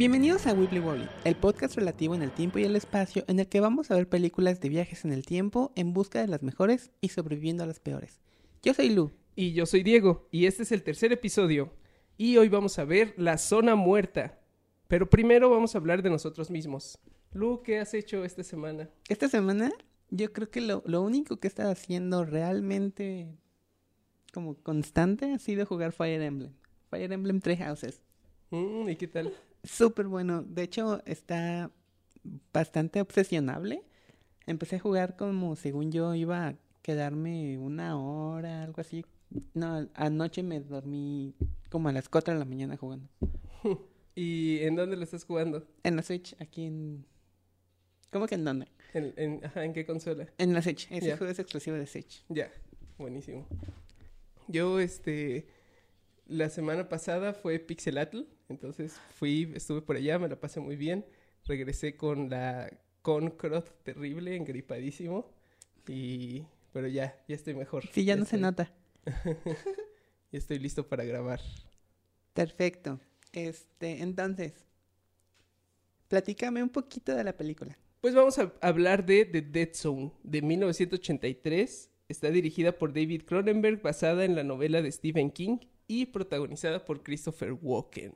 Bienvenidos a Weebly Wobbly, el podcast relativo en el tiempo y el espacio en el que vamos a ver películas de viajes en el tiempo en busca de las mejores y sobreviviendo a las peores. Yo soy Lu. Y yo soy Diego, y este es el tercer episodio. Y hoy vamos a ver La Zona Muerta. Pero primero vamos a hablar de nosotros mismos. Lu, ¿qué has hecho esta semana? Esta semana yo creo que lo, lo único que he estado haciendo realmente como constante ha sido jugar Fire Emblem. Fire Emblem Three Houses. Mm, ¿Y qué tal? Súper bueno. De hecho, está bastante obsesionable. Empecé a jugar como según yo iba a quedarme una hora, algo así. No, anoche me dormí como a las 4 de la mañana jugando. ¿Y en dónde lo estás jugando? En la Switch, aquí en... ¿Cómo que en dónde? ¿En, en, ajá, ¿en qué consola? En la Switch. Ese juego es exclusivo de Switch. Ya, buenísimo. Yo, este, la semana pasada fue Pixelatl, entonces fui, estuve por allá, me la pasé muy bien. Regresé con la Concrot terrible, engripadísimo. Y, pero ya, ya estoy mejor. Sí, ya no se nota. Ya estoy listo para grabar. Perfecto. Este, entonces, platícame un poquito de la película. Pues vamos a hablar de The Dead Zone de 1983. Está dirigida por David Cronenberg, basada en la novela de Stephen King y protagonizada por Christopher Walken.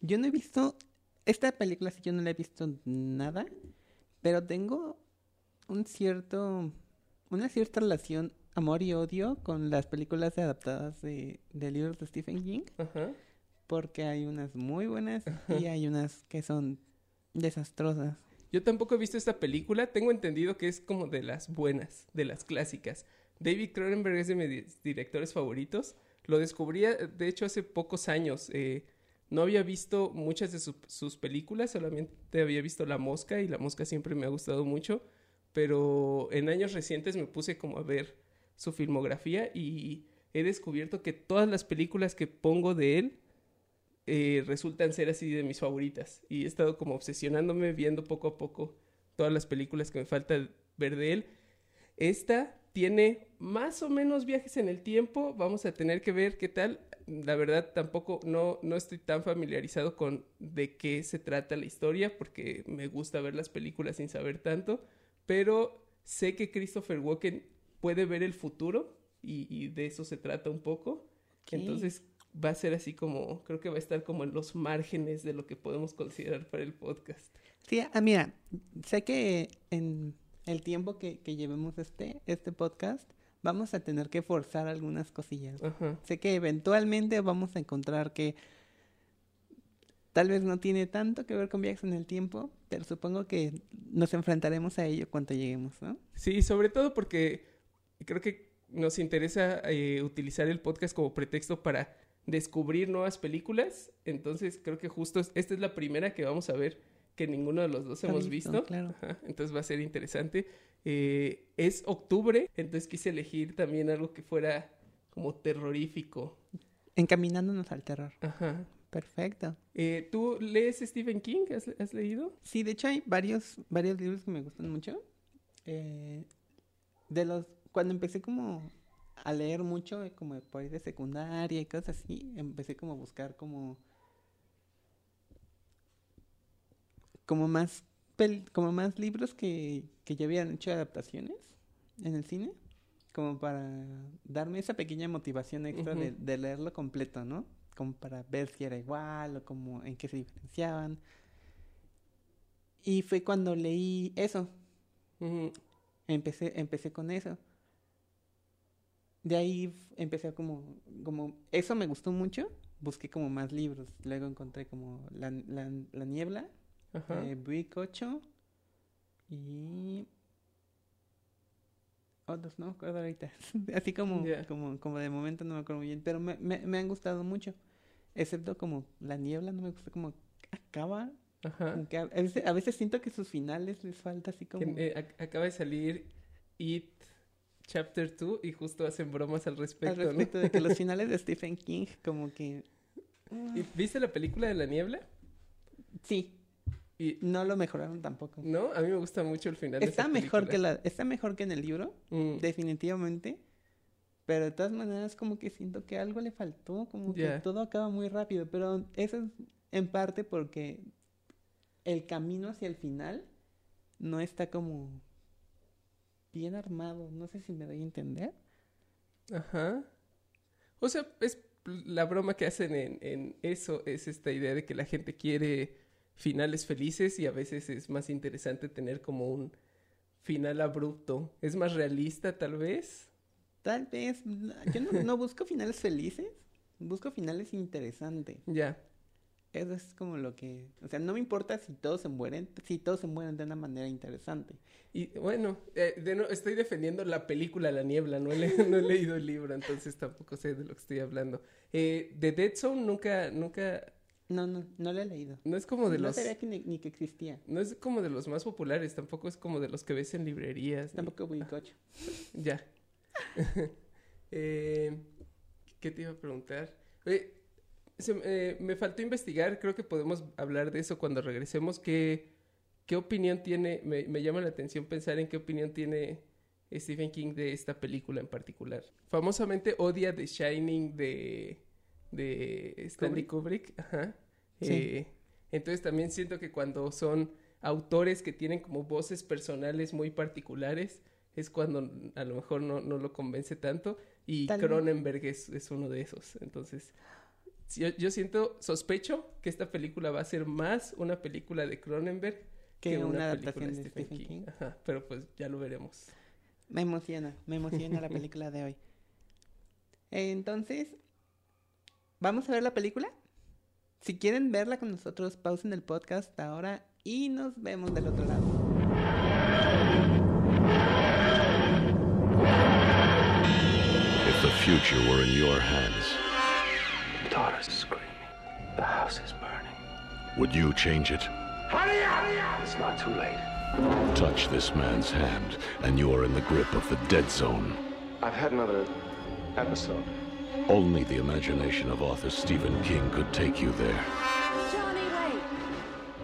Yo no he visto esta película, sí, yo no la he visto nada, pero tengo un cierto, una cierta relación amor y odio con las películas adaptadas de, de libros de Stephen King, Ajá. porque hay unas muy buenas y hay unas que son desastrosas. Yo tampoco he visto esta película. Tengo entendido que es como de las buenas, de las clásicas. David Cronenberg es de mis directores favoritos. Lo descubrí, eh, de hecho, hace pocos años. Eh, no había visto muchas de su- sus películas, solamente había visto La Mosca y La Mosca siempre me ha gustado mucho. Pero en años recientes me puse como a ver su filmografía y he descubierto que todas las películas que pongo de él eh, resultan ser así de mis favoritas. Y he estado como obsesionándome viendo poco a poco todas las películas que me falta ver de él. Esta tiene más o menos viajes en el tiempo. Vamos a tener que ver qué tal. La verdad tampoco no, no estoy tan familiarizado con de qué se trata la historia porque me gusta ver las películas sin saber tanto. Pero sé que Christopher Walken puede ver el futuro y, y de eso se trata un poco. Entonces va a ser así como, creo que va a estar como en los márgenes de lo que podemos considerar para el podcast. Sí, ah, mira, sé que en el tiempo que, que llevemos este, este podcast, vamos a tener que forzar algunas cosillas. Ajá. Sé que eventualmente vamos a encontrar que tal vez no tiene tanto que ver con viajes en el tiempo, pero supongo que nos enfrentaremos a ello cuando lleguemos, ¿no? Sí, sobre todo porque creo que nos interesa eh, utilizar el podcast como pretexto para descubrir nuevas películas. Entonces creo que justo es- esta es la primera que vamos a ver que ninguno de los dos hemos visto, visto. claro. Ajá, Entonces va a ser interesante. Eh, es octubre, entonces quise elegir también algo que fuera como terrorífico. Encaminándonos al terror. Ajá. Perfecto. Eh, ¿Tú lees Stephen King? ¿Has, has leído? Sí, de hecho hay varios, varios libros que me gustan mucho. Eh, de los, cuando empecé como a leer mucho, como por ahí de secundaria y cosas así, empecé como a buscar como, como más, pel- como más libros que, que ya habían hecho adaptaciones en el cine, como para darme esa pequeña motivación extra de, leerlo completo, ¿no? Como para ver si era igual o como en qué se diferenciaban. Y fue cuando leí eso. Empecé, empecé con eso. De ahí empecé como, como, eso me gustó mucho. Busqué como más libros. Luego encontré como La, la, la Niebla, Ajá. eh, Brick 8 y otros, no me acuerdo ahorita. Así como, como, como de momento no me acuerdo muy bien. Pero me, me, me han gustado mucho. Excepto como La Niebla, no me gusta como acaba. Ajá. como que a, veces, a veces siento que sus finales les falta así como... Eh, ac- acaba de salir It Chapter 2 y justo hacen bromas al respecto, al ¿no? respecto de que los finales de Stephen King como que... ¿Y ¿Viste la película de la niebla? Sí, Y, no lo mejoraron tampoco. no, a mí me gusta mucho el final de Está esa mejor que la, está mejor que en el libro, Mm, definitivamente. Pero de todas maneras como que siento que algo le faltó, como que todo acaba muy rápido. Pero eso es En parte porque el camino hacia el final no está como bien armado. No sé si me doy a entender. Ajá. O sea, es la broma que hacen en, en eso, es esta idea de que la gente quiere finales felices y a veces es más interesante tener como un final abrupto. Es más realista tal vez. Tal vez. Yo no, no busco finales felices. Busco finales interesantes. Ya. Eso es como lo que... O sea, no me importa si todos se mueren, si todos se mueren de una manera interesante. Y bueno, eh, de no, estoy defendiendo la película La Niebla, no he, le- no he leído el libro, entonces tampoco sé de lo que estoy hablando. Eh, de Dead Zone nunca, nunca, No, no, no lo he leído. no es como de no los... sabía que ni, ni que existía. No es como de los más populares, tampoco es como de los que ves en librerías. ni- Tampoco Wincoch. Ya. Eh, ¿Qué te iba a preguntar? Eh, se- eh, me faltó investigar, creo que podemos hablar de eso cuando regresemos. ¿Qué, qué opinión tiene? Me, me llama la atención pensar en qué opinión tiene Stephen King de esta película en particular. Famosamente odia The Shining de, de Stanley Kubrick. Ajá. Sí. Eh, entonces también siento que cuando son autores que tienen como voces personales muy particulares, es cuando a lo mejor no, no lo convence tanto. Y Tal. Cronenberg es, es uno de esos. Entonces, yo, yo siento, sospecho que esta película va a ser más una película de Cronenberg Que una película adaptación de Stephen King. Ajá, pero pues ya lo veremos. Me emociona, me emociona la película de hoy. Entonces, ¿vamos a ver la película? Si quieren verla con nosotros, pausen el podcast ahora y nos vemos del otro lado. If the future were in your hands, Daughter's screaming. The house is burning. would you change it? It's not too late. Touch this man's hand, and you are in the grip of the dead zone. I've had another episode. Only the imagination of author Stephen King could take you there. Johnny, wait.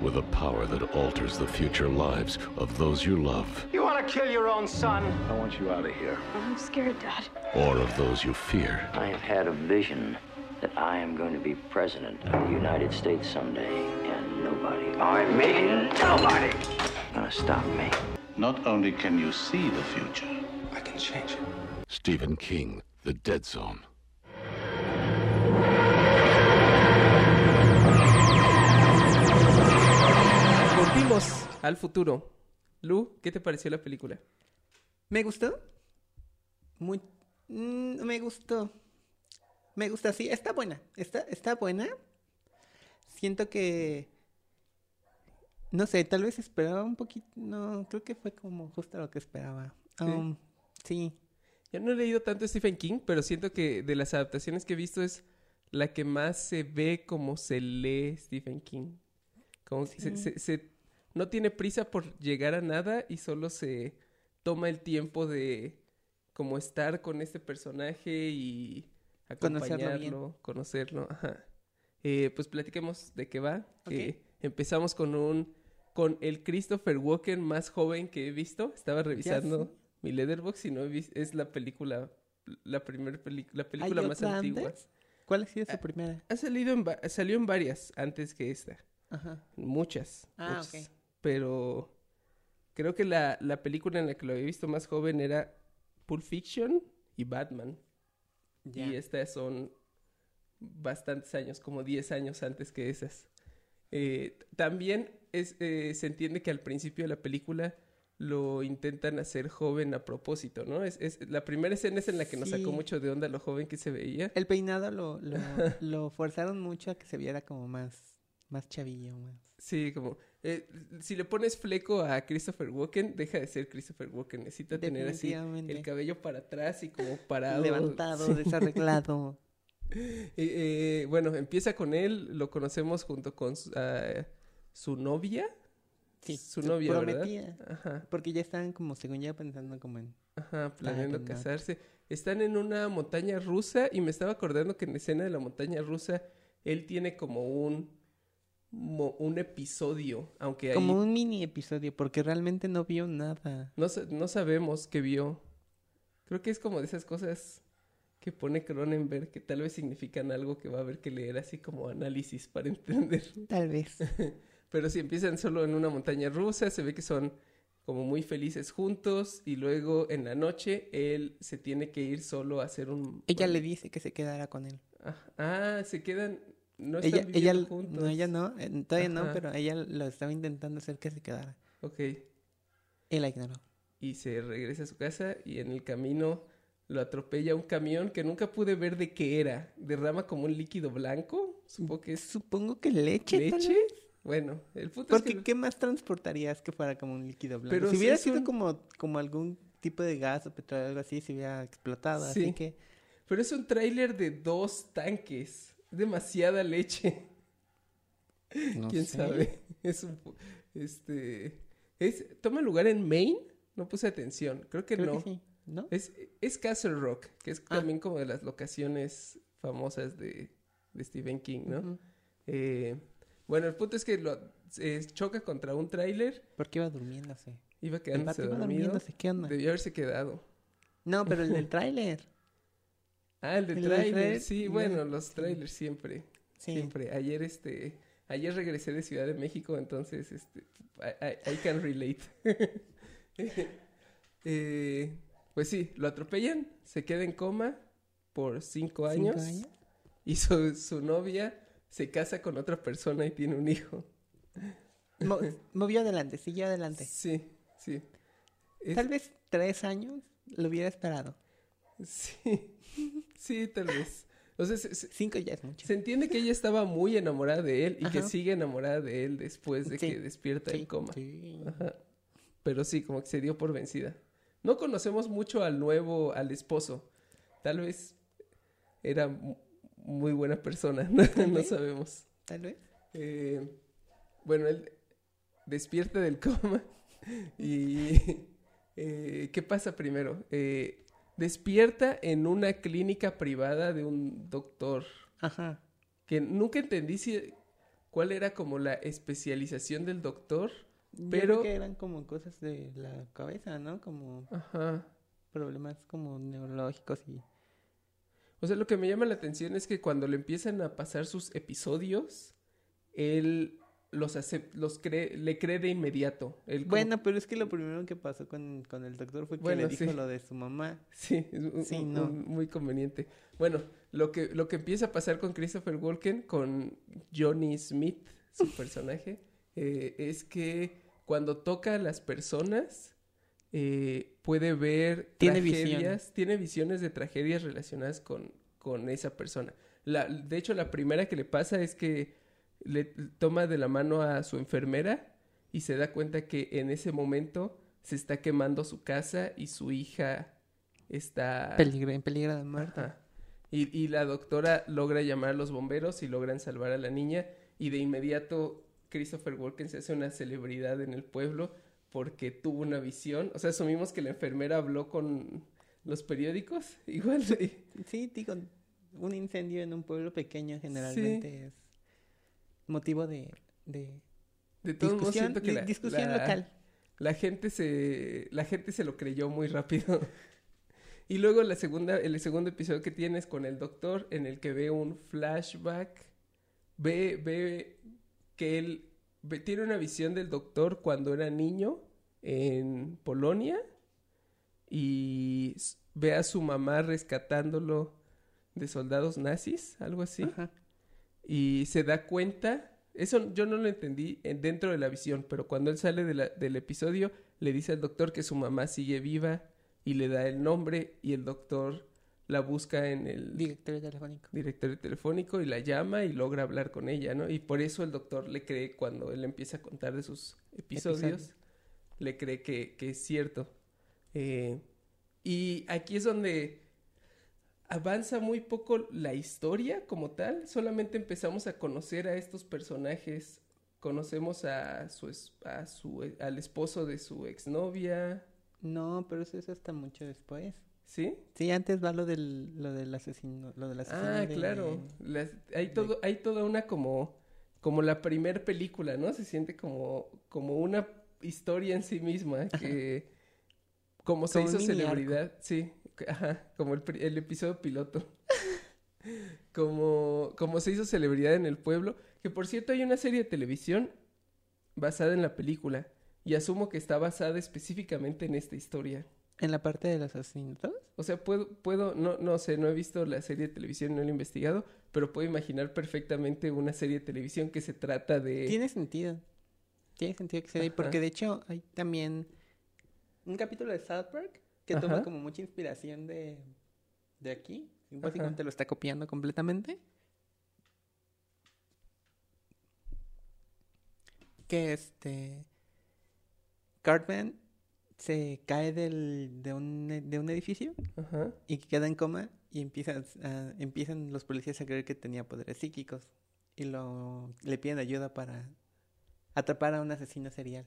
With a power that alters the future lives of those you love, You want to kill your own son? I want you out of here. I'm scared, Dad. or of those you fear. I have had a vision that I am going to be president of the United States someday, and nobody, oh, I mean, nobody. gonna stop me. Not only can you see the future, I can change it. Stephen King, The Dead Zone. Volvimos al futuro. Lu, ¿qué te pareció la película? ¿Me gustó? Muy... mm, me gustó. Me gusta, sí. Está buena. Está, está buena. Siento que... No sé, tal vez esperaba un poquito... No, creo que fue como justo lo que esperaba. Sí. Um, sí. Yo no he leído tanto Stephen King, pero siento que de las adaptaciones que he visto es la que más se ve como se lee Stephen King. Como se, se- se- no tiene prisa por llegar a nada y solo se toma el tiempo de como estar con este personaje y acompañarlo, conocerlo. Ajá. Eh, pues platiquemos de qué va. Ok. Eh, empezamos con un con el Christopher Walken más joven que he visto. Estaba revisando mi Letterboxd y no he vis- es la película la primera película la película ¿Hay más antigua. antes? ¿Cuál ha sido su Ah, primera? Ha salido en salió en varias antes que esta. Ajá. Muchas. Ah, muchas. ok. Pero creo que la, la película en la que lo había visto más joven era Pulp Fiction y Batman. Y estas son bastantes años, como 10 años antes que esas. Eh, también es, eh, se entiende que al principio de la película lo intentan hacer joven a propósito, ¿no? Es, es- la primera escena es en la que nos sacó mucho de onda lo joven que se veía. El peinado lo, lo, lo forzaron mucho a que se viera como más, más chavillo, más. Sí, como... eh, si le pones fleco a Christopher Walken, deja de ser Christopher Walken. Necesita tener así el cabello para atrás y como parado. Levantado, Sí. desarreglado. Eh, eh, bueno, empieza con él, lo conocemos junto con su, su novia. Sí, su novia, ¿verdad? prometida. Ajá, Porque ya estaban como, según yo, pensando como en... ajá, planeando casarse. Están en una montaña rusa y me estaba acordando que en la escena de la montaña rusa él tiene como un un episodio, aunque ahí Como un mini episodio, porque realmente no vio nada. no, no sabemos qué vio. Creo que es como de esas cosas que pone Cronenberg, que tal vez significan algo que va a haber que leer así como análisis para entender. Tal vez. Pero si empiezan solo en una montaña rusa, se ve que son como muy felices juntos y luego en la noche él se tiene que ir solo a hacer un... Ella le dice que se quedara con él. Ah, ah, se quedan... No están Ella, ella, juntos. no, ella no, eh, todavía no, pero ella lo estaba intentando hacer que se quedara. Ok. Él la ignoró. Y se regresa a su casa y en el camino lo atropella un camión que nunca pude ver de qué era. Derrama como un líquido blanco. Supongo que es Supongo que leche. tal leche. vez. Bueno, el punto Porque es que... ¿qué más transportarías que fuera como un líquido blanco? Pero si si hubiera sido un- como, como algún tipo de gas o petróleo o algo así, se hubiera explotado. Sí. Así que Pero es un tráiler de dos tanques. Demasiada leche. no ¿Quién sé. sabe? Es un... Este... Es, ¿Toma lugar en Maine? No puse atención. Creo que Creo no. que sí, ¿no? Es, es Castle Rock, que es Ah. también como de las locaciones famosas de, de Stephen King, ¿no? Eh, bueno, el punto es que lo, eh, choca contra un tráiler, Porque iba durmiéndose. iba quedándose iba dormido. durmiéndose, ¿qué onda? Debió haberse quedado. No, pero el del tráiler. Ah, el de tráiler, sí, bueno, los trailers siempre, Sí. siempre. Ayer, este, ayer regresé de Ciudad de México, entonces, este, I, can relate. Eh, pues sí, lo atropellan, se queda en coma por cinco ¿Cinco años, años? y su, su novia se casa con otra persona y tiene un hijo. Mo- movió adelante, siguió adelante. Sí, sí. Es- Tal vez tres años lo hubiera esperado. Sí, sí, tal vez. O sea, se, se- Cinco ya es mucho. se entiende que ella estaba muy enamorada de él y que sigue enamorada de él después de Sí, que despierta Sí, el coma. sí. Ajá. Pero sí, como que se dio por vencida. No conocemos mucho al nuevo, al esposo. Tal vez era mu- muy buena persona, no, sabemos. Tal vez. Eh, bueno, él despierta del coma y eh, ¿qué pasa primero? Eh, despierta en una clínica privada de un doctor Ajá. que nunca entendí si cuál era como la especialización del doctor. Yo Pero- creo que eran como cosas de la cabeza, ¿no? Como Ajá. problemas como neurológicos y... O sea, lo que me llama la atención es que cuando le empiezan a pasar sus episodios, él los hace, los cree, le cree de inmediato. Él como- Bueno, pero es que lo primero que pasó con, con el doctor fue que Bueno, le dijo sí. lo de su mamá. Sí, Sí, un- no. un- muy conveniente. Bueno, lo que, lo que empieza a pasar con Christopher Walken, con Johnny Smith, su personaje, eh, es que cuando toca a las personas, eh, puede ver Tiene tragedias, tiene visiones de tragedias relacionadas con, con esa persona. La, de hecho, la primera que le pasa es que le toma de la mano a su enfermera y se da cuenta que en ese momento se está quemando su casa y su hija está... Peligro, en peligro de muerte. Ajá. Y, y la doctora logra llamar a los bomberos y logran salvar a la niña y de inmediato Christopher Walken se hace una celebridad en el pueblo porque tuvo una visión. O sea, asumimos que la enfermera habló con los periódicos. Igual. sí. Sí, digo, un incendio en un pueblo pequeño generalmente es motivo de, de modos discusión, que la, discusión la- local. la gente se la gente se lo creyó muy rápido. y luego la segunda el segundo episodio que tiene es con el doctor en el que ve un flashback ve ve que él ve- tiene una visión del doctor cuando era niño en Polonia y ve a su mamá rescatándolo de soldados nazis, algo así Ajá. Y se da cuenta, eso yo no lo entendí en- dentro de la visión, pero cuando él sale de la- del episodio le dice al doctor que su mamá sigue viva y le da el nombre y el doctor la busca en el Directorio telefónico. directorio telefónico y la llama y logra hablar con ella, ¿no? Y por eso el doctor le cree cuando él empieza a contar de sus episodios, Episodios. le cree que, que es cierto. Eh, y aquí es donde avanza muy poco la historia como tal, solamente empezamos a conocer a estos personajes, conocemos a su, a su al esposo de su exnovia, No, pero eso es hasta mucho después. ¿sí? Sí, antes va lo del, lo del asesino, lo del asesino Ah, de- claro. Las- hay de- todo, hay toda una como, como la primer película, ¿no? Se siente como, como una historia en sí misma que como se Como hizo arco. celebridad, sí, Ajá, como el, el episodio piloto. como, como se hizo celebridad en el pueblo. Que por cierto hay una serie de televisión basada en la película. Y asumo que está basada específicamente en esta historia. En la parte de los asesinatos. O sea, puedo, puedo, no, no sé, no he visto la serie de televisión, no la he investigado, pero puedo imaginar perfectamente una serie de televisión que se trata de... Tiene sentido. Tiene sentido que sea ahí, porque de hecho hay también un capítulo de South Park que toma Ajá. como mucha inspiración de, de aquí. y Ajá. Básicamente lo está copiando completamente. Que este. Cartman se cae del, de, un, de un edificio Ajá. y queda en coma y empiezan, a- empiezan los policías a creer que tenía poderes psíquicos y lo le piden ayuda para atrapar a un asesino serial.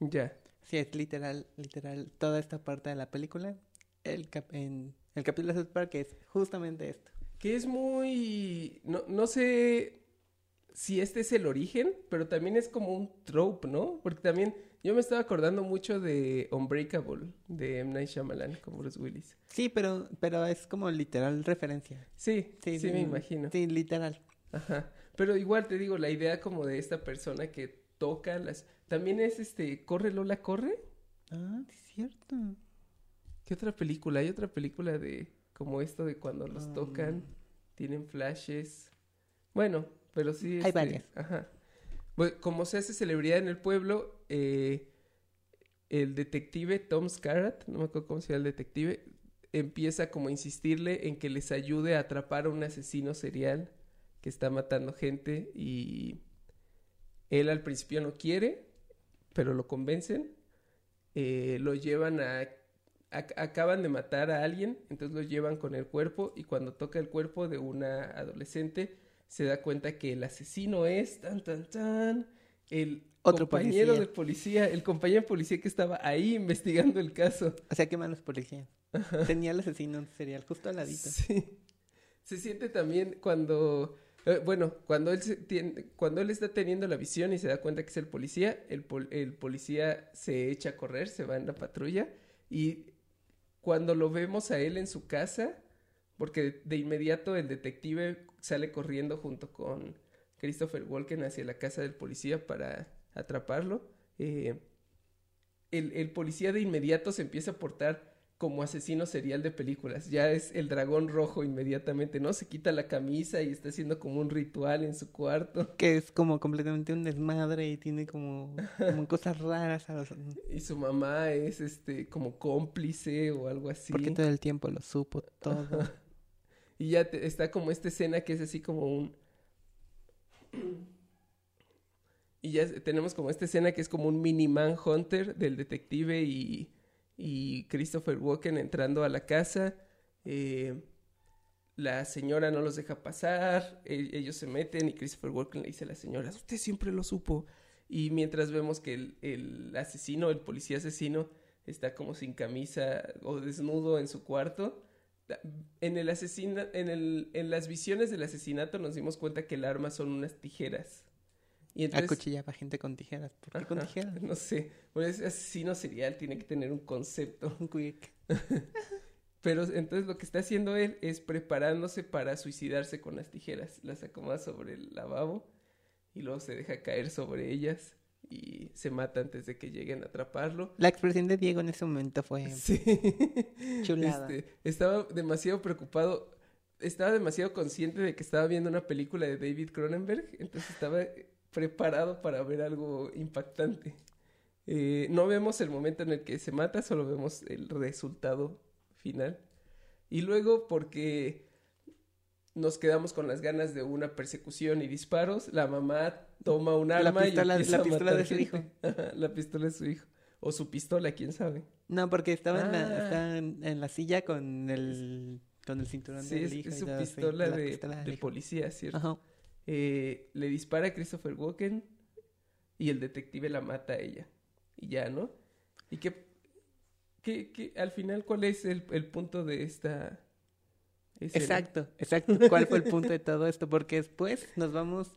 Ya. Sí, es literal, literal, toda esta parte de la película, el, cap- en, el capítulo de South Park es justamente esto. Que es muy... No, no sé si este es el origen, pero también es como un trope, ¿no? Porque también yo me estaba acordando mucho de Unbreakable, de M. Night Shyamalan, con Bruce Willis. Sí, pero, pero es como literal referencia. Sí, sí, Sí, me imagino. Sí, literal. Ajá. Pero igual te digo, la idea como de esta persona que toca las... También es este, ¿Corre Lola, corre? Ah, es cierto. ¿Qué otra película? Hay otra película de como esto de cuando los Um. tocan, tienen flashes. Bueno, pero sí. Hay este, varias. Ajá. Bueno, como se hace celebridad en el pueblo, eh, el detective Tom Scarratt, no me acuerdo cómo se llama el detective, empieza como a insistirle en que les ayude a atrapar a un asesino serial que está matando gente y él al principio no quiere, pero lo convencen, eh, lo llevan a, ac- acaban de matar a alguien, entonces lo llevan con el cuerpo y cuando toca el cuerpo de una adolescente se da cuenta que el asesino es tan tan tan el Otro compañero policía. de policía, el compañero de policía que estaba ahí investigando el caso. O sea, qué malos policías. Tenía el asesino serial justo al ladito. Sí. Se siente también cuando, eh, bueno, cuando él, se tiene- cuando él está teniendo la visión y se da cuenta que es el policía, el, pol- el policía se echa a correr, se va en la patrulla y cuando lo vemos a él en su casa, porque de, inmediato el detective sale corriendo junto con Christopher Walken hacia la casa del policía para atraparlo, eh, el policía de inmediato se empieza a portar como asesino serial de películas. Ya es el dragón rojo inmediatamente, ¿no? Se quita la camisa y está haciendo como un ritual en su cuarto. Que es como completamente un desmadre y tiene como, como cosas raras. A los, Y su mamá es este como cómplice o algo así. Porque todo el tiempo lo supo todo. Y ya te- está como esta escena que es así como un... Y ya tenemos como esta escena que es como un mini hunter del detective y, y Christopher Walken entrando a la casa. Eh, la señora no los deja pasar, e- ellos se meten y Christopher Walken le dice a la señora, usted siempre lo supo. Y mientras vemos que el, el asesino, el policía asesino, está como sin camisa o desnudo en su cuarto. En el asesina, en el, en las visiones del asesinato nos dimos cuenta que el arma son unas tijeras. Y entonces, Acuchillaba gente con tijeras. ¿Por qué con Ajá, tijeras? No sé, pues ese asesino serial tiene que tener un concepto. Un quick. Pero entonces lo que está haciendo él es preparándose para suicidarse con las tijeras. Las acomoda sobre el lavabo y luego se deja caer sobre ellas y se mata antes de que lleguen a atraparlo. La expresión de Diego en ese momento fue Sí. chulada. Este, estaba demasiado preocupado, estaba demasiado consciente de que estaba viendo una película de David Cronenberg, entonces estaba preparado para ver algo impactante. Eh, no vemos el momento en el que se mata, solo vemos el resultado final. Y luego, porque nos quedamos con las ganas de una persecución y disparos, la mamá toma un La arma pistola- y la pistola de su gente. hijo. Ajá, la pistola de su hijo. O su pistola, quién sabe. No, porque estaba, en, la, Ah. estaba en, en la silla con el, con el cinturón Sí, del es, hijo. es y su sí, pistola la de, pistola de policía, ¿cierto? Ajá. Eh, le dispara a Christopher Walken y el detective la mata a ella. Y ya, ¿no? Y que, que, que al final, ¿cuál es el, el punto de esta escena? Exacto, exacto. ¿Cuál fue el punto de todo esto? Porque después nos vamos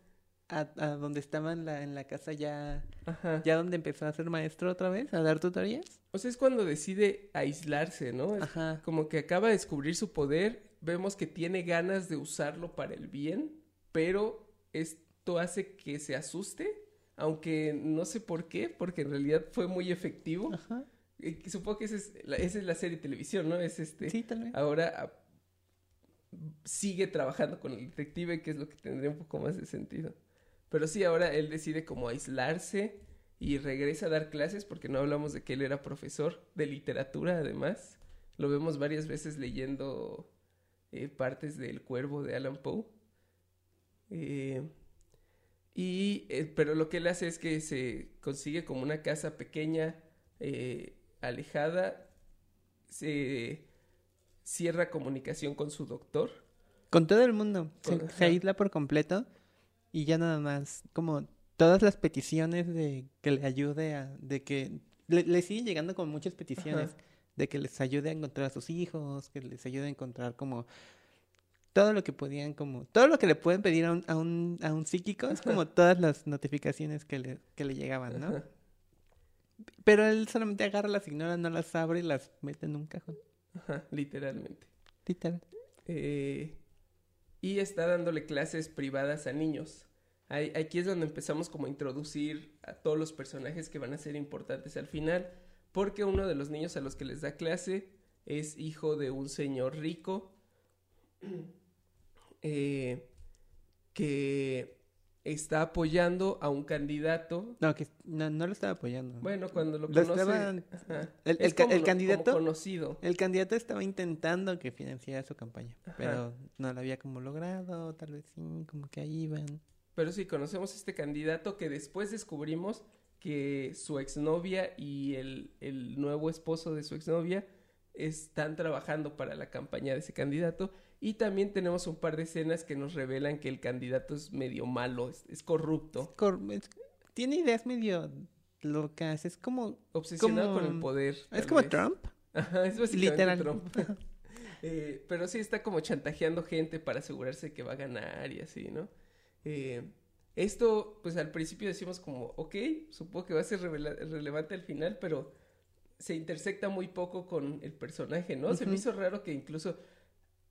a, a donde estaba en la, en la casa ya, Ajá. ya donde empezó a ser maestro otra vez, a dar tutorías. O sea, es cuando decide aislarse, ¿no? Es Ajá. como que acaba de descubrir su poder, vemos que tiene ganas de usarlo para el bien, pero esto hace que se asuste, aunque no sé por qué, porque en realidad fue muy efectivo. Ajá. Supongo que esa es, la, esa es la serie de televisión, ¿no? Es este. Sí, tal vez. Ahora ah, sigue trabajando con el detective, que es lo que tendría un poco más de sentido. Pero sí, ahora él decide como aislarse y regresa a dar clases, porque no hablamos de que él era profesor de literatura, además. Lo vemos varias veces leyendo eh, partes del Cuervo de Alan Poe. Eh, y, eh, pero lo que él hace es que se consigue como una casa pequeña, eh, alejada, se cierra comunicación con su doctor. Con todo el mundo. Se, Con- se ajá. aísla por completo y ya nada más, como todas las peticiones de que le ayude a, de que le, le siguen llegando con muchas peticiones Ajá. de que les ayude a encontrar a sus hijos, que les ayude a encontrar como todo lo que podían, como todo lo que le pueden pedir a un, a un, a un psíquico es como todas las notificaciones que le, que le llegaban, ¿no? Ajá. Pero él solamente agarra, las ignora, no las abre y las mete en un cajón. Ajá, literalmente. Literal. Eh, y está dándole clases privadas a niños. Ahí- aquí es donde empezamos como a introducir a todos los personajes que van a ser importantes al final, porque uno de los niños a los que les da clase es hijo de un señor rico eh, que está apoyando a un candidato. No, que no, no lo estaba apoyando. Bueno, cuando lo Lo conoce, estaban- el- es el ca- como el lo- como candidato- conocido. El candidato estaba intentando que financiara su campaña, Ajá. pero no lo había como logrado, tal vez sí, como que ahí iban. Pero sí, conocemos este candidato que después descubrimos que su exnovia y el, el nuevo esposo de su exnovia están trabajando para la campaña de ese candidato. Y también tenemos un par de escenas que nos revelan que el candidato es medio malo, es, es corrupto, Cor- es- tiene ideas medio locas, es como obsesionado con el poder. es como vez. Trump. Ajá, es básicamente Literal. Trump. Eh, pero sí está como chantajeando gente para asegurarse que va a ganar y así, ¿no? Eh, esto, pues al principio decimos como, ok, supongo que va a ser relevante al final, pero se intersecta muy poco con el personaje, ¿no? Se me hizo raro que incluso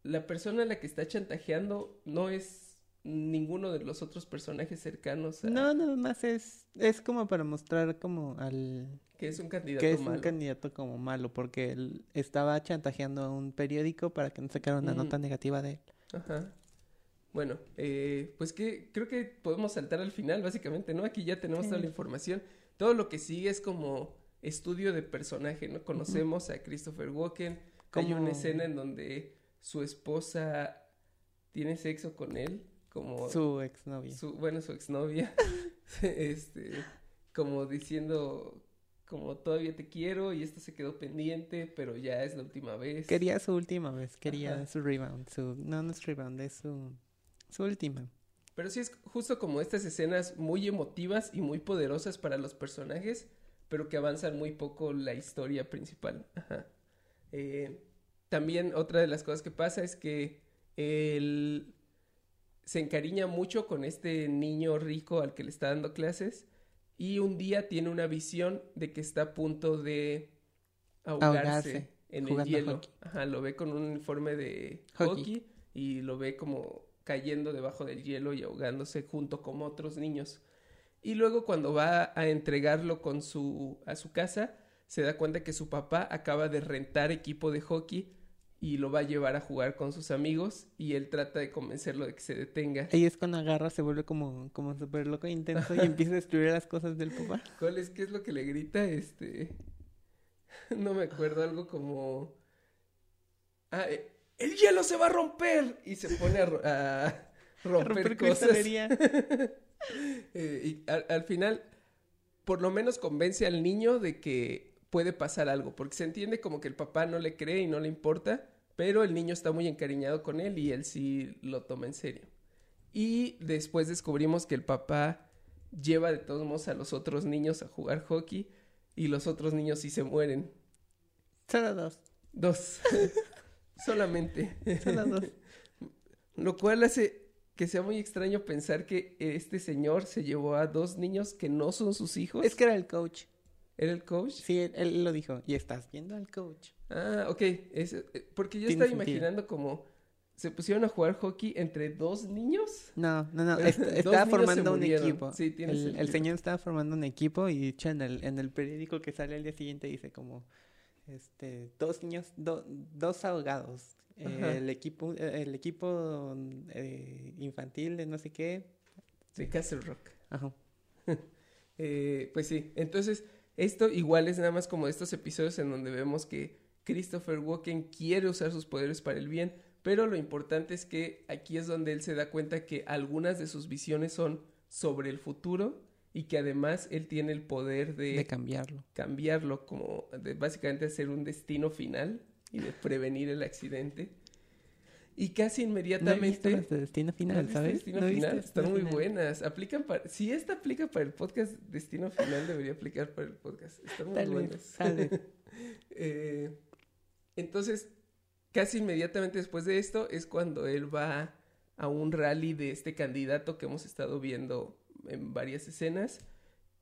la persona a la que está chantajeando no es ninguno de los otros personajes cercanos a No, nada más es es como para mostrar como al que es un candidato que es malo. un candidato como malo porque él estaba chantajeando a un periódico para que no sacara una Ujú. nota negativa de él. Ajá. Bueno, eh, pues que creo que podemos saltar al final, básicamente, ¿no? Aquí ya tenemos toda la información. Todo lo que sigue es como estudio de personaje, ¿no? Conocemos a Christopher Walken. Hay una escena en donde su esposa tiene sexo con él, como Su exnovia. su, bueno, su exnovia, este, como diciendo, como todavía te quiero y esto se quedó pendiente, pero ya es la última vez. Quería su última vez, quería Ajá. su rebound, su no, no es rebound, es su su última. Pero sí es justo como estas escenas muy emotivas y muy poderosas para los personajes, pero que avanzan muy poco la historia principal. Ajá. Eh, también otra de las cosas que pasa es que él se encariña mucho con este niño rico al que le está dando clases y un día tiene una visión de que está a punto de ahogarse, Ahogarse, en el hielo. Ajá, lo ve con un uniforme de Hockey. hockey y lo ve como cayendo debajo del hielo y ahogándose junto con otros niños. Y luego cuando va a entregarlo con su a su casa, se da cuenta que su papá acaba de rentar equipo de hockey y lo va a llevar a jugar con sus amigos y él trata de convencerlo de que se detenga. Ahí es cuando agarra, se vuelve como, como súper loco e intenso y empieza a destruir las cosas del papá. ¿Cuál es qué es lo que le grita? Este no me acuerdo algo como ah, eh, el hielo se va a romper y se pone a, ro- a romper, Romper cosas. Eh, y al, al final, por lo menos convence al niño de que puede pasar algo, porque se entiende como que el papá no le cree y no le importa, pero el niño está muy encariñado con él y él sí lo toma en serio. Y después descubrimos que el papá lleva de todos modos a los otros niños a jugar hockey y los otros niños sí se mueren. Solo dos. Dos. Solamente. Solo dos. Lo cual hace que sea muy extraño pensar que este señor se llevó a dos niños que no son sus hijos. Es que era el coach. ¿Era el coach? Sí, él, él lo dijo. Y estás viendo al coach. Ah, ok. Es, eh, porque yo estaba sentido. imaginando como se pusieron a jugar hockey entre dos niños. No, no, no. Est- estaba se formando un equipo. Sí, tiene el, señor estaba formando un equipo y en el, en el periódico que sale al día siguiente dice como este dos niños, do- dos ahogados. Eh, el equipo, el equipo eh, infantil de no sé qué. De Castle Rock. Ajá. Eh, pues sí, entonces esto igual es nada más como estos episodios en donde vemos que Christopher Walken quiere usar sus poderes para el bien, pero lo importante es que aquí es donde él se da cuenta que algunas de sus visiones son sobre el futuro y que además él tiene el poder de, De cambiarlo. cambiarlo, como de básicamente hacer un destino final y de prevenir el accidente. Y casi No he visto inmediatamente... Destino ¿No Final, ¿sabes? Destino No Final? Están muy Final. buenas. Aplican para... Si esta aplica para el podcast, Destino Final debería aplicar para el podcast. Están muy buenas. tal vez. Eh, entonces, casi inmediatamente después de esto es cuando él va a un rally de este candidato que hemos estado viendo en varias escenas.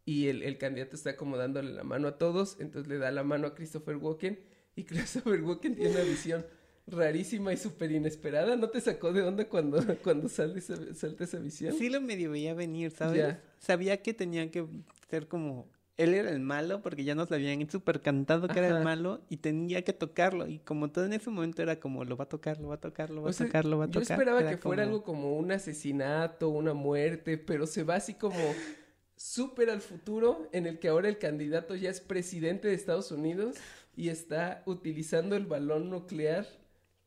Y el, el candidato está como dándole la mano a todos. Entonces le da la mano a Christopher Walken. Y Christopher Walken tiene una visión rarísima y súper inesperada. ¿No te sacó de onda cuando, cuando sale esa, salta esa visión? Sí lo medio veía venir, ¿sabes? Ya. Sabía que tenía que ser como... Él era el malo porque ya nos lo habían súper cantado que era el malo y tenía que tocarlo. Y como todo en ese momento era como, lo va a tocar, lo va a tocar, lo va O a sea, tocar, lo va a yo tocar. esperaba Era que fuera como- algo como un asesinato, una muerte, pero se va así como súper al futuro en el que ahora el candidato ya es presidente de Estados Unidos y está utilizando el balón nuclear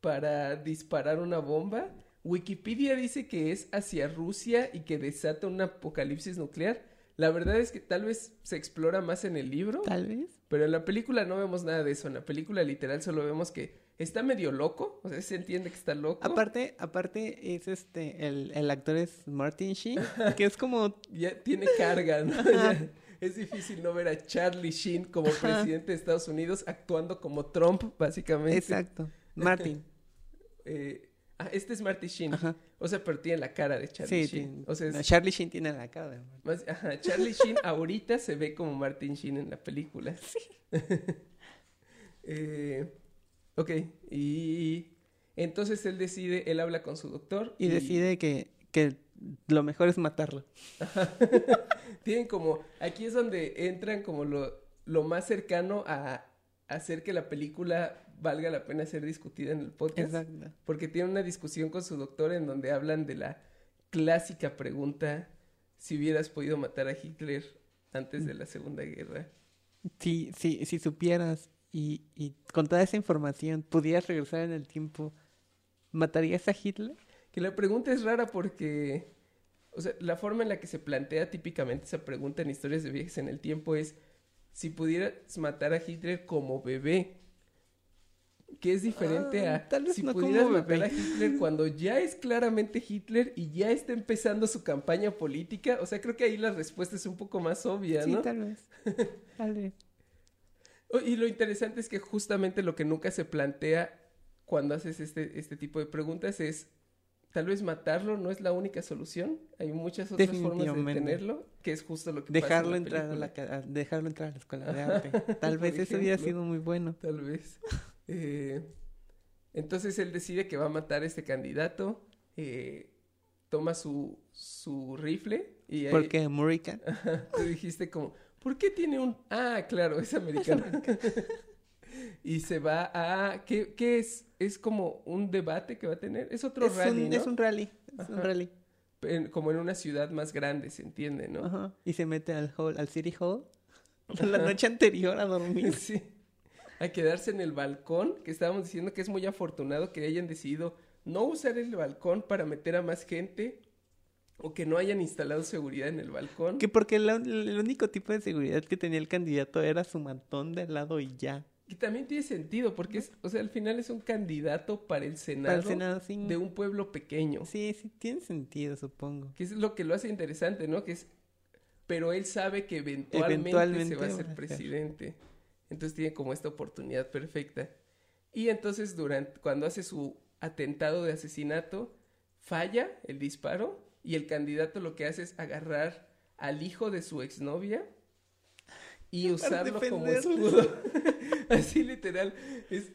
para disparar una bomba. Wikipedia dice que es hacia Rusia y que desata un apocalipsis nuclear. La verdad es que tal vez se explora más en el libro. Tal vez. Pero en la película no vemos nada de eso. En la película literal solo vemos que está medio loco. O sea, se entiende que está loco. Aparte, aparte es este, el, el actor es Martin Sheen, que es como, Ya tiene carga, ¿no? Ya es difícil no ver a Charlie Sheen como presidente de Estados Unidos actuando como Trump, básicamente. exacto, Martin. Eh, ah, este es Marty Sheen. Ajá. O sea, pero tiene la cara de Charlie Sí, Sheen. O sea, es no, Charlie Sheen tiene la cara de Martin. ajá, Charlie Sheen ahorita se ve como Martin Sheen en la película. Eh, ok, y entonces él decide, él habla con su doctor Y decide que, que lo mejor es matarlo. Tienen como, aquí es donde entran como lo, lo más cercano a hacer que la película valga la pena ser discutida en el podcast. Exacto. Porque tiene una discusión con su doctor en donde hablan de la clásica pregunta, si hubieras podido matar a Hitler antes de la Segunda Guerra. Si, si, si supieras y, y con toda esa información pudieras regresar en el tiempo, ¿matarías a Hitler? Que la pregunta es rara porque, o sea, la forma en la que se plantea típicamente esa pregunta en historias de viajes en el tiempo es si pudieras matar a Hitler como bebé, que es diferente Ah, a tal vez si no como pudieras matar a Hitler cuando ya es claramente Hitler y ya está empezando su campaña política. O sea, creo que ahí la respuesta es un poco más obvia, Sí, ¿no? tal vez. Tal vez. Oh, Y lo interesante es que justamente lo que nunca se plantea cuando haces este, este tipo de preguntas es, tal vez matarlo no es la única solución. Hay muchas otras formas de detenerlo, que es justo lo que pasa en Dejarlo la entrar, a la, a- dejarlo entrar a la escuela de arte. Tal vez Por eso hubiera ejemplo. sido muy bueno. Tal vez. Eh, entonces él decide que va a matar a este candidato, eh, toma su, su rifle y ahí Porque Murica. tú dijiste como, ¿por qué tiene un...? Ah, claro, es americano. y se va a... ¿qué, qué es? Es como un debate que va a tener. Es otro Es rally, un, ¿no? es un rally. Es un rally. En- como en una ciudad más grande, se entiende, ¿no? Ajá. Y se mete al hall, al City Hall. La noche anterior a dormir. Sí. A quedarse en el balcón, que estábamos diciendo que es muy afortunado que hayan decidido no usar el balcón para meter a más gente o que no hayan instalado seguridad en el balcón. Que porque la- el único tipo de seguridad que tenía el candidato era su mantón de al lado y ya. Que también tiene sentido, porque es, o sea, al final es un candidato para el Senado, Para el Senado, sí. de un pueblo pequeño. Sí, sí, tiene sentido, supongo. Que es lo que lo hace interesante, ¿no? Que es, pero él sabe que eventualmente, Eventualmente se va a ser ser. Entonces tiene como esta oportunidad perfecta. Y entonces durante, cuando hace su atentado de asesinato, falla el disparo y el candidato lo que hace es agarrar al hijo de su exnovia y usarlo como escudo. Así literal. Es,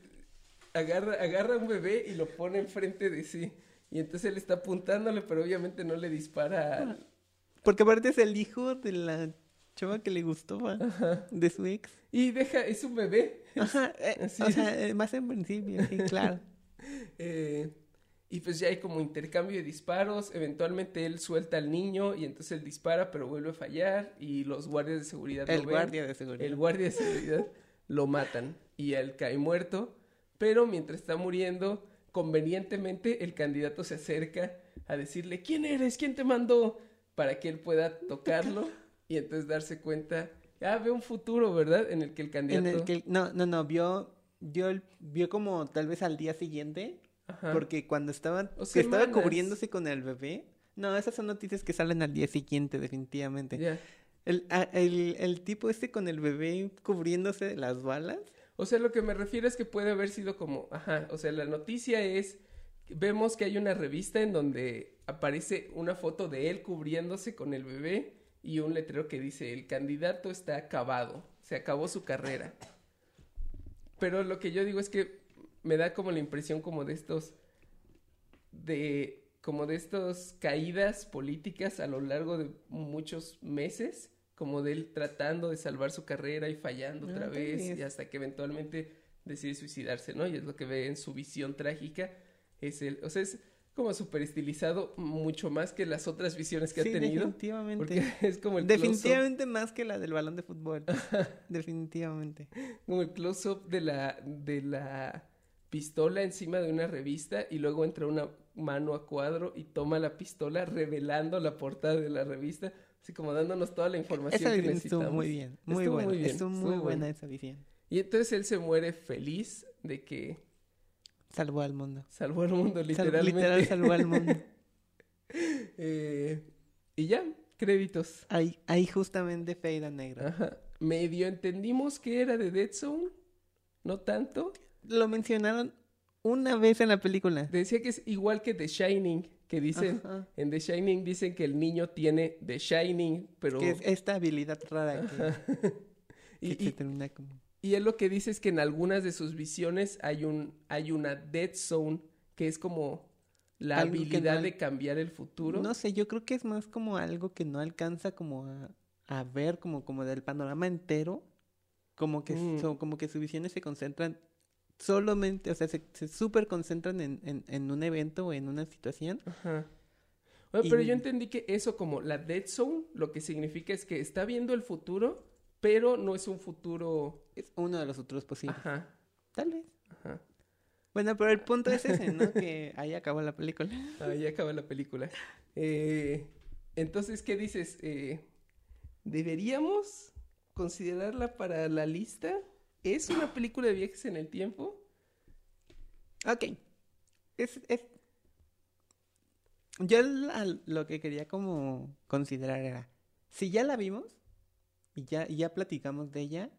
agarra, agarra un bebé y lo pone enfrente de sí. Y entonces él está apuntándole, pero obviamente no le dispara Porque aparte es el hijo de la chava que le gustó, ¿va? de su ex. Y deja, es un bebé. Ajá, eh, o sea, eh, más en principio, sí, claro. Eh, y pues ya hay como intercambio de disparos. Eventualmente él suelta al niño y entonces él dispara, pero vuelve a fallar. Y los guardias de seguridad El lo ven. guardia de seguridad. El guardia de seguridad lo matan. Y él cae muerto. Pero mientras está muriendo, convenientemente el candidato se acerca a decirle: ¿Quién eres? ¿Quién te mandó? Para que él pueda tocarlo y entonces darse cuenta. Ah, ve un futuro, ¿verdad? En el que el candidato. En el que, no, no, no, vio, vio, el- vio como tal vez al día siguiente, Ajá. porque cuando estaban, O que estaba cubriéndose con el bebé, no, esas son noticias que salen al día siguiente, definitivamente. El, el, el tipo este con el bebé cubriéndose de las balas, O sea, lo que me refiero es que puede haber sido como, ajá, o sea, la noticia es, vemos que hay una revista en donde aparece una foto de él cubriéndose con el bebé y un letrero que dice, el candidato está acabado, se acabó su carrera. Pero lo que yo digo es que me da como la impresión como de estos, de, como de estas caídas políticas a lo largo de muchos meses, como de él tratando de salvar su carrera y fallando otra vez. y hasta que eventualmente decide suicidarse, ¿no? Y es lo que ve en su visión trágica, es el, o sea, es como súper estilizado mucho más que las otras visiones que sí, ha tenido, definitivamente. porque es como el Definitivamente más que la del balón de fútbol. definitivamente. como el close-up de la, de la pistola encima de una revista y luego entra una mano a cuadro y toma la pistola revelando la portada de la revista, así como dándonos toda la información Esa que estuvo necesitamos. muy bien, muy Estuvo buena. muy bien, estuvo muy estuvo buena esa visión. Y entonces él se muere feliz de que Salvó al mundo. salvó al mundo literalmente. literal salvó al mundo. Eh, y ya, créditos. Ahí, ahí justamente fade a negro. Ajá. Medio entendimos que era de Dead Zone, no tanto. Lo mencionaron una vez en la película. Decía que es igual que The Shining, que dicen, Ajá. en The Shining dicen que el niño tiene The Shining, pero... Que es esta habilidad rara que, que y- se termina como... y él lo que dice es que en algunas de sus visiones hay, un, hay una Dead Zone, que es como la Algo que no habilidad de cambiar el futuro. No sé, yo creo que es más como algo que no alcanza como a, a ver como, como del panorama entero. Como que, Mm. so- como que sus visiones se concentran solamente, o sea, se, se súper concentran en, en, en un evento o en una situación. Ajá. Bueno, pero yo entendí que eso como la Dead Zone, lo que significa es que está viendo el futuro, pero no es un futuro... Es uno de los futuros posibles. Ajá, Tal vez. ajá. Bueno, pero el punto es ese, ¿no? que ahí acabó la película. Ahí acaba la película. Eh, entonces, ¿qué dices? Eh, ¿Deberíamos considerarla para la lista? ¿Es una película de viajes en el tiempo? Ok. Es, es... Yo la- lo que quería como considerar era, si ya la vimos y ya, y ya platicamos de ella,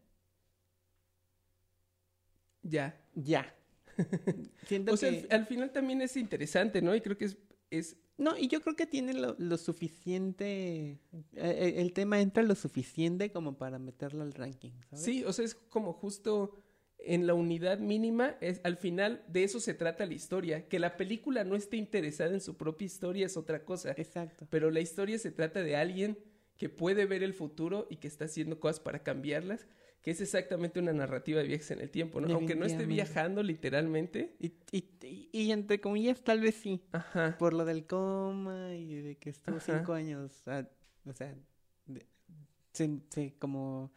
Ya. ya. Siento O sea, que... al, al final también es interesante, ¿no? Y creo que es... es No, y yo creo que tiene lo, lo suficiente... eh, eh, el tema entra lo suficiente como para meterlo al ranking, ¿sabes? sí, o sea, es como justo en la unidad mínima, es, al final de eso se trata la historia. Que la película no esté interesada en su propia historia es otra cosa. Exacto. Pero la historia se trata de alguien que puede ver el futuro y que está haciendo cosas para cambiarlas, que es exactamente una narrativa de viajes en el tiempo, ¿no? Aunque no esté viajando literalmente. Y, y, y, y entre comillas tal vez sí. Ajá. Por lo del coma y de que estuvo Ajá. cinco años, ah, o sea, de- se, se como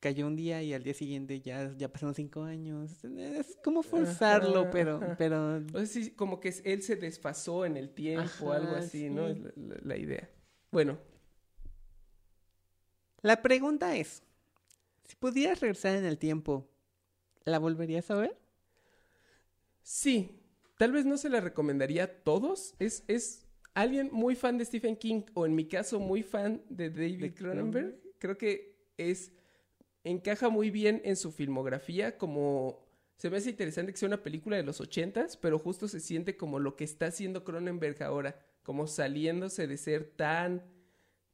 cayó un día y al día siguiente ya, ya pasaron cinco años. Es como forzarlo, Ajá, pero, ajá. pero O sea, sí, como que él se desfasó en el tiempo, algo Ajá, así, ¿no? sí. Es la, la- la idea. Bueno, la pregunta es, si pudieras regresar en el tiempo, ¿la volverías a ver? sí, tal vez no se la recomendaría a todos. Es, es alguien muy fan de Stephen King o en mi caso muy fan de David Cronenberg. Creo que es encaja muy bien en su filmografía como Se me hace interesante que sea una película de los ochentas, pero justo se siente como lo que está haciendo Cronenberg ahora, como saliéndose de ser tan,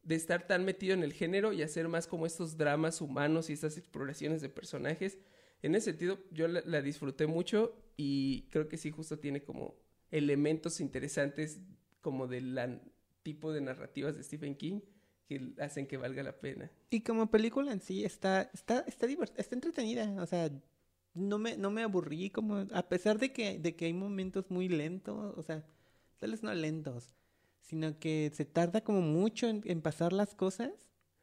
de estar tan metido en el género y hacer más como estos dramas humanos y estas exploraciones de personajes. En ese sentido, yo la, disfruté mucho y creo que sí justo tiene como elementos interesantes como del tipo de narrativas de Stephen King que hacen que valga la pena. Y como película en sí está, está, está, está entretenida. O sea, no me, no me aburrí como, a pesar de que, de que hay momentos muy lentos, o sea, tal vez no lentos, sino que se tarda como mucho en, en pasar las cosas.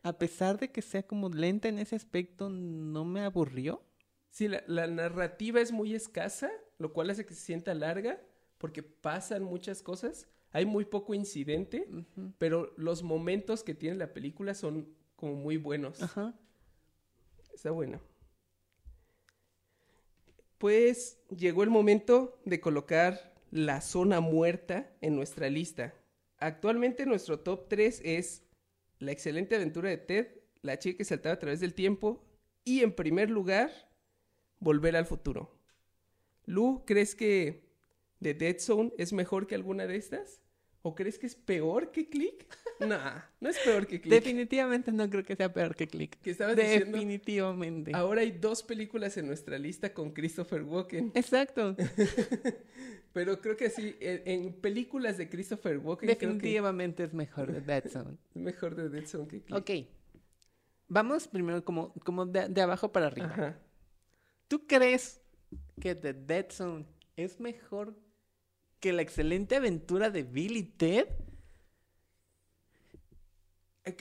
A pesar de que sea como lenta en ese aspecto, no me aburrió. Sí, la, la narrativa es muy escasa, lo cual hace que se sienta larga, porque pasan muchas cosas. Hay muy poco incidente, pero los momentos que tiene la película son como muy buenos. Ajá. Está bueno. Pues llegó el momento de colocar la zona muerta en nuestra lista. Actualmente nuestro top 3 es La excelente aventura de Ted, La chica que saltaba a través del tiempo y en primer lugar, Volver al futuro. Lu, ¿crees que The Dead Zone es mejor que alguna de estas? ¿O crees que es peor que Click? Nah, no es peor que Click. Definitivamente no creo que sea peor que Click. Que estabas diciendo- Definitivamente. Ahora hay dos películas en nuestra lista con Christopher Walken. Exacto. Pero creo que sí, en, en películas de Christopher Walken creo que Definitivamente es mejor The Dead Zone. mejor de Dead Zone que Click. Ok. Vamos primero como, como de, de abajo para arriba. Ajá. ¿Tú crees que The Dead Zone es mejor que la excelente aventura de Bill y Ted?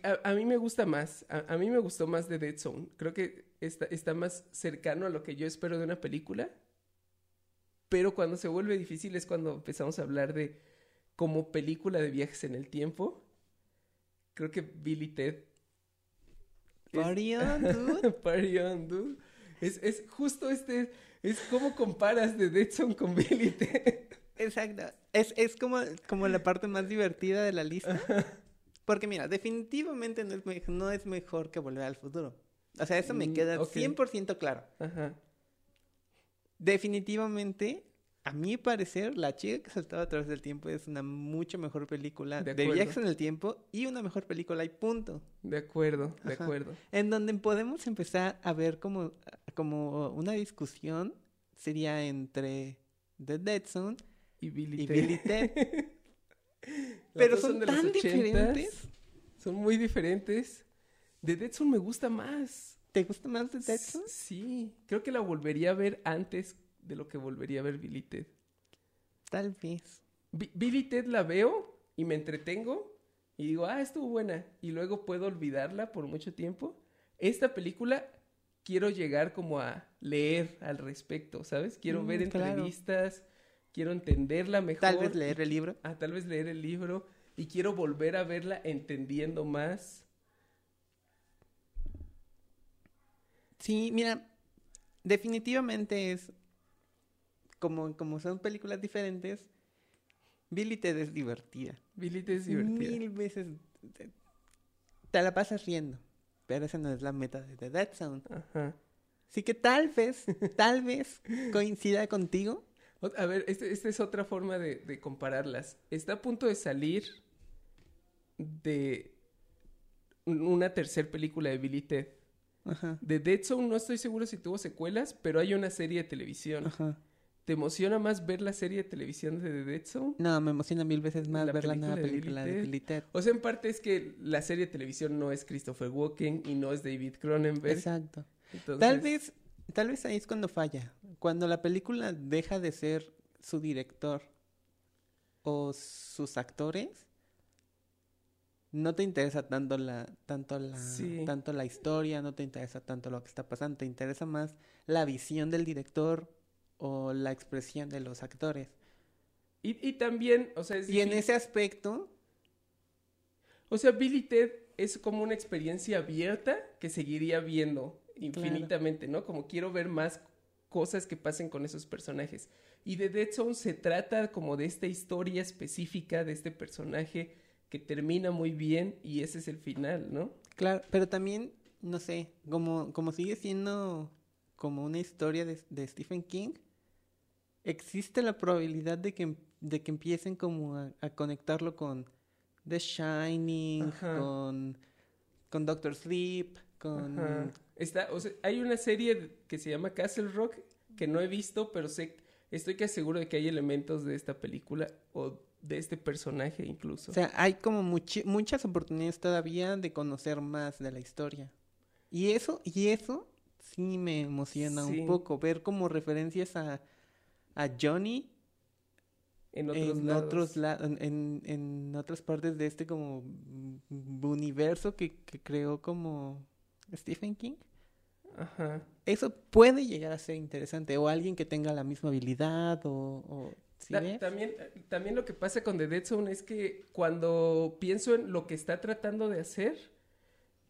A, a mí me gusta más, a, a mí me gustó más de Dead Zone. Creo que está, está más cercano a lo que yo espero de una película. Pero cuando se vuelve difícil es cuando empezamos a hablar de como película de viajes en el tiempo. Creo que Bill y Ted es- Party on, dude. Party on, dude. Es, es justo este, es como comparas de Dead Zone con Bill y Ted. Exacto. Es, es como, como la parte más divertida de la lista. Porque mira, definitivamente no es, me- no es mejor que Volver al Futuro. O sea, eso me Mm, queda ok. 100% claro. Ajá. Definitivamente, a mi parecer, La chica que saltaba a través del tiempo es una mucho mejor película De de, viajes en el tiempo y una mejor película y punto. De acuerdo, de Ajá. acuerdo. En donde podemos empezar a ver como, como una discusión sería entre The Dead Zone Y Bill y y Ted. Pero son de tan 80s, diferentes. Son muy diferentes. The Dead Zone me gusta más. ¿Te gusta más The Dead Zone? Sí, creo que la volvería a ver antes de lo que volvería a ver Billy Ted. Tal vez. Bi- Billy Ted la veo y me entretengo y digo, ah, estuvo buena. Y luego puedo olvidarla por mucho tiempo. Esta película quiero llegar como a leer al respecto, ¿sabes? Quiero Mm, ver claro. entrevistas, quiero entenderla mejor. Tal vez leer el libro. Ah, tal vez leer el libro y quiero volver a verla entendiendo más. Sí, mira, definitivamente es como, como son películas diferentes. Billy Ted es divertida. Billy Ted es divertida. Mil veces te, te la pasas riendo. Pero esa no es la meta de The Dead Zone. Ajá. Así que tal vez, tal vez coincida contigo. A ver, este- esta es otra forma de, de compararlas. Está a punto de salir de un- una tercera película de Billy Ted. Ajá. De Dead Zone no estoy seguro si tuvo secuelas, pero hay una serie de televisión. Ajá. ¿Te emociona más ver la serie de televisión de The Dead Zone? No, me emociona mil veces más La ver la nueva película de. Billy Ted. O sea, en parte es que la serie de televisión no es Christopher Walken y no es David Cronenberg. Exacto. Entonces, Tal vez, tal vez ahí es cuando falla. Cuando la película deja de ser su director o sus actores, no te interesa tanto la, tanto la, Sí. tanto la historia, no te interesa tanto lo que está pasando, te interesa más la visión del director o la expresión de los actores. Y, y también, o sea, es Y en ese aspecto, O sea, Billy Ted es como una experiencia abierta que seguiría viendo infinitamente, ¿no? Como quiero ver más cosas que pasen con esos personajes. Y de Dead Zone se trata como de esta historia específica de este personaje que termina muy bien y ese es el final, ¿no? claro, pero también, no sé, como, como sigue siendo como una historia de, de Stephen King, existe la probabilidad de que, de que empiecen como a, a conectarlo con The Shining, Ajá. con, con Doctor Sleep, con... Está, o sea, hay una serie que se llama Castle Rock que no he visto, pero sé, estoy casi seguro de que hay elementos de esta película o de este personaje incluso. O sea, hay como muchi- muchas oportunidades todavía de conocer más de la historia. Y eso, y eso sí me emociona Sí. un poco, ver como referencias a, a Johnny en otros en lados. otros la- en, otras partes de este como universo que, que creó como Stephen King. Ajá. Eso puede llegar a ser interesante. O alguien que tenga la misma habilidad o... o ¿sí Ta- también, también lo que pasa con The Dead Zone es que cuando pienso en lo que está tratando de hacer,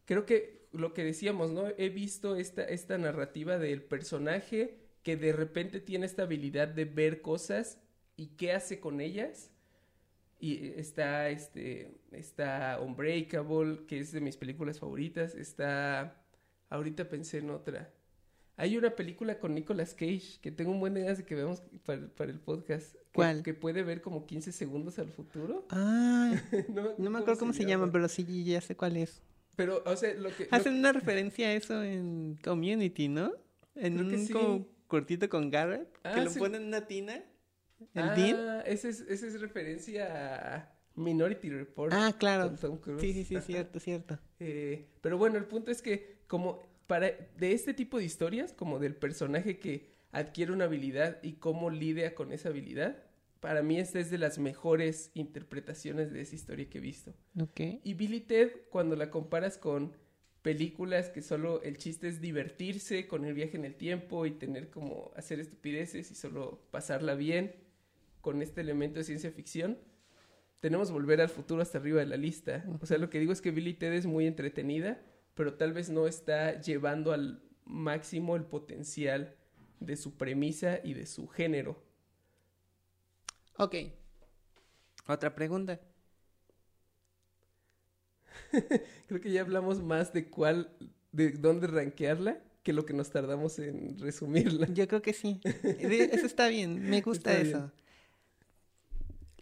creo que lo que decíamos, ¿no? He visto esta, esta narrativa del personaje que de repente tiene esta habilidad de ver cosas y qué hace con ellas. Y está, este, está Unbreakable, que es de mis películas favoritas. Está, ahorita pensé en otra. Hay una película con Nicolas Cage que tengo un buen ganas de que veamos para, para el podcast. ¿Cuál? Que puede ver como 15 segundos al futuro. Ah, no, no me acuerdo cómo se llama, pero sí, ya sé cuál es. Pero, o sea, lo que... lo- Hacen una referencia a eso en Community, ¿no? En Creo un sí. como cortito con Garrett, Ah, que lo sí. ponen en una tina. El ah, Dean. ese es, ese es referencia a Minority Report. Ah, claro. con Tom Cruise. Sí, sí, sí, Ajá. cierto, cierto. Eh, pero bueno, el punto es que como para de este tipo de historias, como del personaje que adquiere una habilidad y cómo lidia con esa habilidad, para mí esta es de las mejores interpretaciones de esa historia que he visto. Ok. Y Billy Ted, cuando la comparas con películas que solo el chiste es divertirse con el viaje en el tiempo y tener como hacer estupideces y solo pasarla bien con este elemento de ciencia ficción, tenemos Volver al Futuro hasta arriba de la lista. O sea, lo que digo es que Billy Ted es muy entretenida, pero tal vez no está llevando al máximo el potencial de su premisa y de su género. Ok. Otra pregunta. Creo que ya hablamos más de cuál, de dónde rankearla, que lo que nos tardamos en resumirla. Yo creo que sí. Eso está bien. Me gusta Está eso.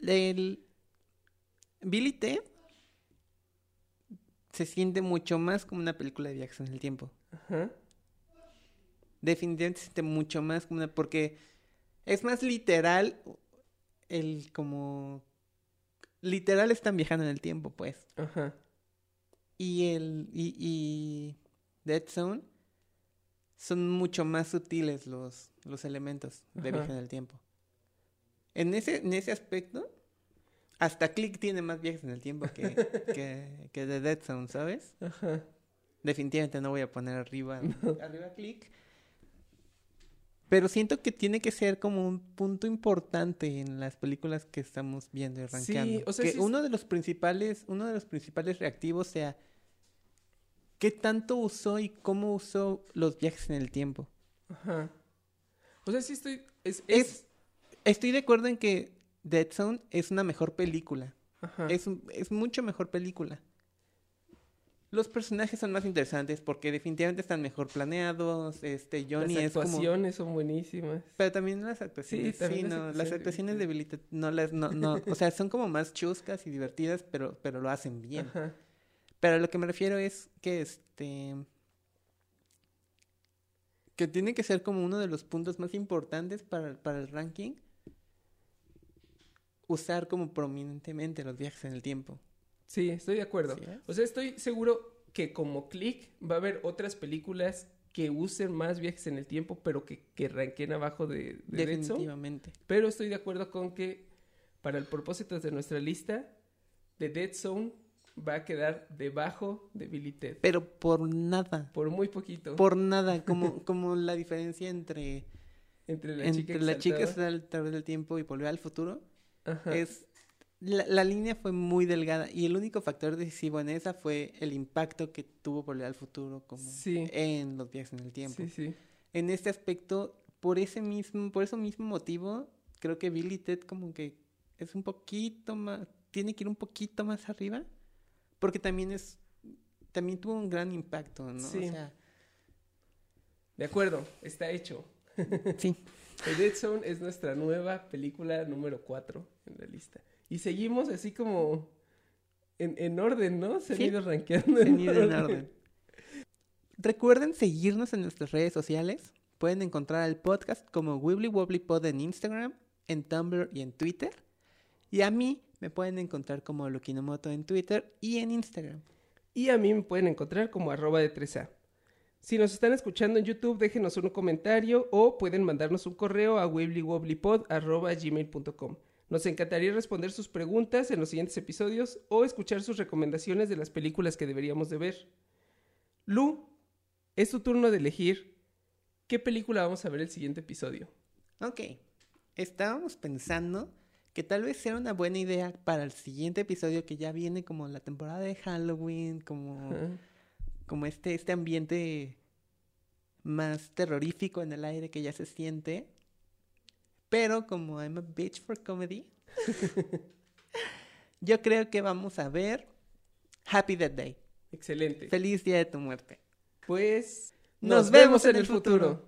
El Billy T se siente mucho más como una película de viajes en el tiempo. Ajá. Definitivamente se siente mucho más como una... Porque es más literal el como... Literal están viajando en el tiempo, pues. Ajá. Y el... Y, y Dead Zone son mucho más sutiles los, los elementos de Ajá. viaje en el tiempo. En ese, en ese aspecto, hasta Click tiene más viajes en el tiempo que, que, que The Dead Zone, ¿sabes? Ajá. Definitivamente no voy a poner arriba, arriba Click. Pero siento que tiene que ser como un punto importante en las películas que estamos viendo y Sí, rankeando. o sea, que sí es- uno de los principales, uno de los principales reactivos sea qué tanto usó y cómo usó los viajes en el tiempo. Ajá. O sea, sí estoy... Es... Es, es... estoy de acuerdo en que Dead Zone es una mejor película. Ajá. Es, es mucho mejor película. Los personajes son más interesantes porque definitivamente están mejor planeados. Este Johnny Las es como actuaciones son buenísimas. Pero también las actuaciones. Sí, también sí, las no, las actuaciones de actuaciones Billy de Billy Ted no las, no, no, o sea, son como más chuscas y divertidas, pero, pero lo hacen bien. Ajá. Pero a lo que me refiero es que este, que tiene que ser como uno de los puntos más importantes para, para el ranking, usar como prominentemente los viajes en el tiempo. Sí, estoy de acuerdo. O sea, estoy seguro que como Click va a haber otras películas que usen más viajes en el tiempo, pero que, que ranquen abajo de, de Dead Zone. Definitivamente. Pero estoy de acuerdo con que para el propósito de nuestra lista, The Dead Zone va a quedar debajo de Billy Ted. Pero por nada. Por muy poquito. Por nada. Como, como la diferencia entre, entre la chica entre la chica que exaltada. está a través del tiempo y volver al futuro. Ajá. es la, la línea fue muy delgada y el único factor decisivo en esa fue el impacto que tuvo Volver al Futuro como Sí. en los viajes en el tiempo. Sí, sí. En este aspecto, por ese mismo, por ese mismo motivo, creo que Billy Ted como que es un poquito más, tiene que ir un poquito más arriba, porque también es, también tuvo un gran impacto, ¿no? Sí. O sea, De acuerdo, está hecho. Sí. The Dead Zone es nuestra nueva película número 4 en la lista. Y seguimos así como en, en orden, ¿no? Se han ido rankeando han ido en orden. Recuerden seguirnos en nuestras redes sociales. Pueden encontrar al podcast como Wibbly Wobbly Pod en Instagram, en Tumblr y en Twitter. Y a mí me pueden encontrar como Lukinomoto en Twitter y en Instagram. Y a mí me pueden encontrar como arroba de 3A. Si nos están escuchando en YouTube, déjenos un comentario o pueden mandarnos un correo a wibblywobblypod.gmail.com. Nos encantaría responder sus preguntas en los siguientes episodios o escuchar sus recomendaciones de las películas que deberíamos de ver. Lu, es tu turno de elegir qué película vamos a ver el siguiente episodio. Ok. Estábamos pensando que tal vez sea una buena idea para el siguiente episodio que ya viene como la temporada de Halloween, como... como este, este ambiente más terrorífico en el aire que ya se siente. Pero como I'm a bitch for comedy, yo creo que vamos a ver Happy Death Day. Excelente. Feliz Día de tu Muerte. Pues nos, vemos en el futuro.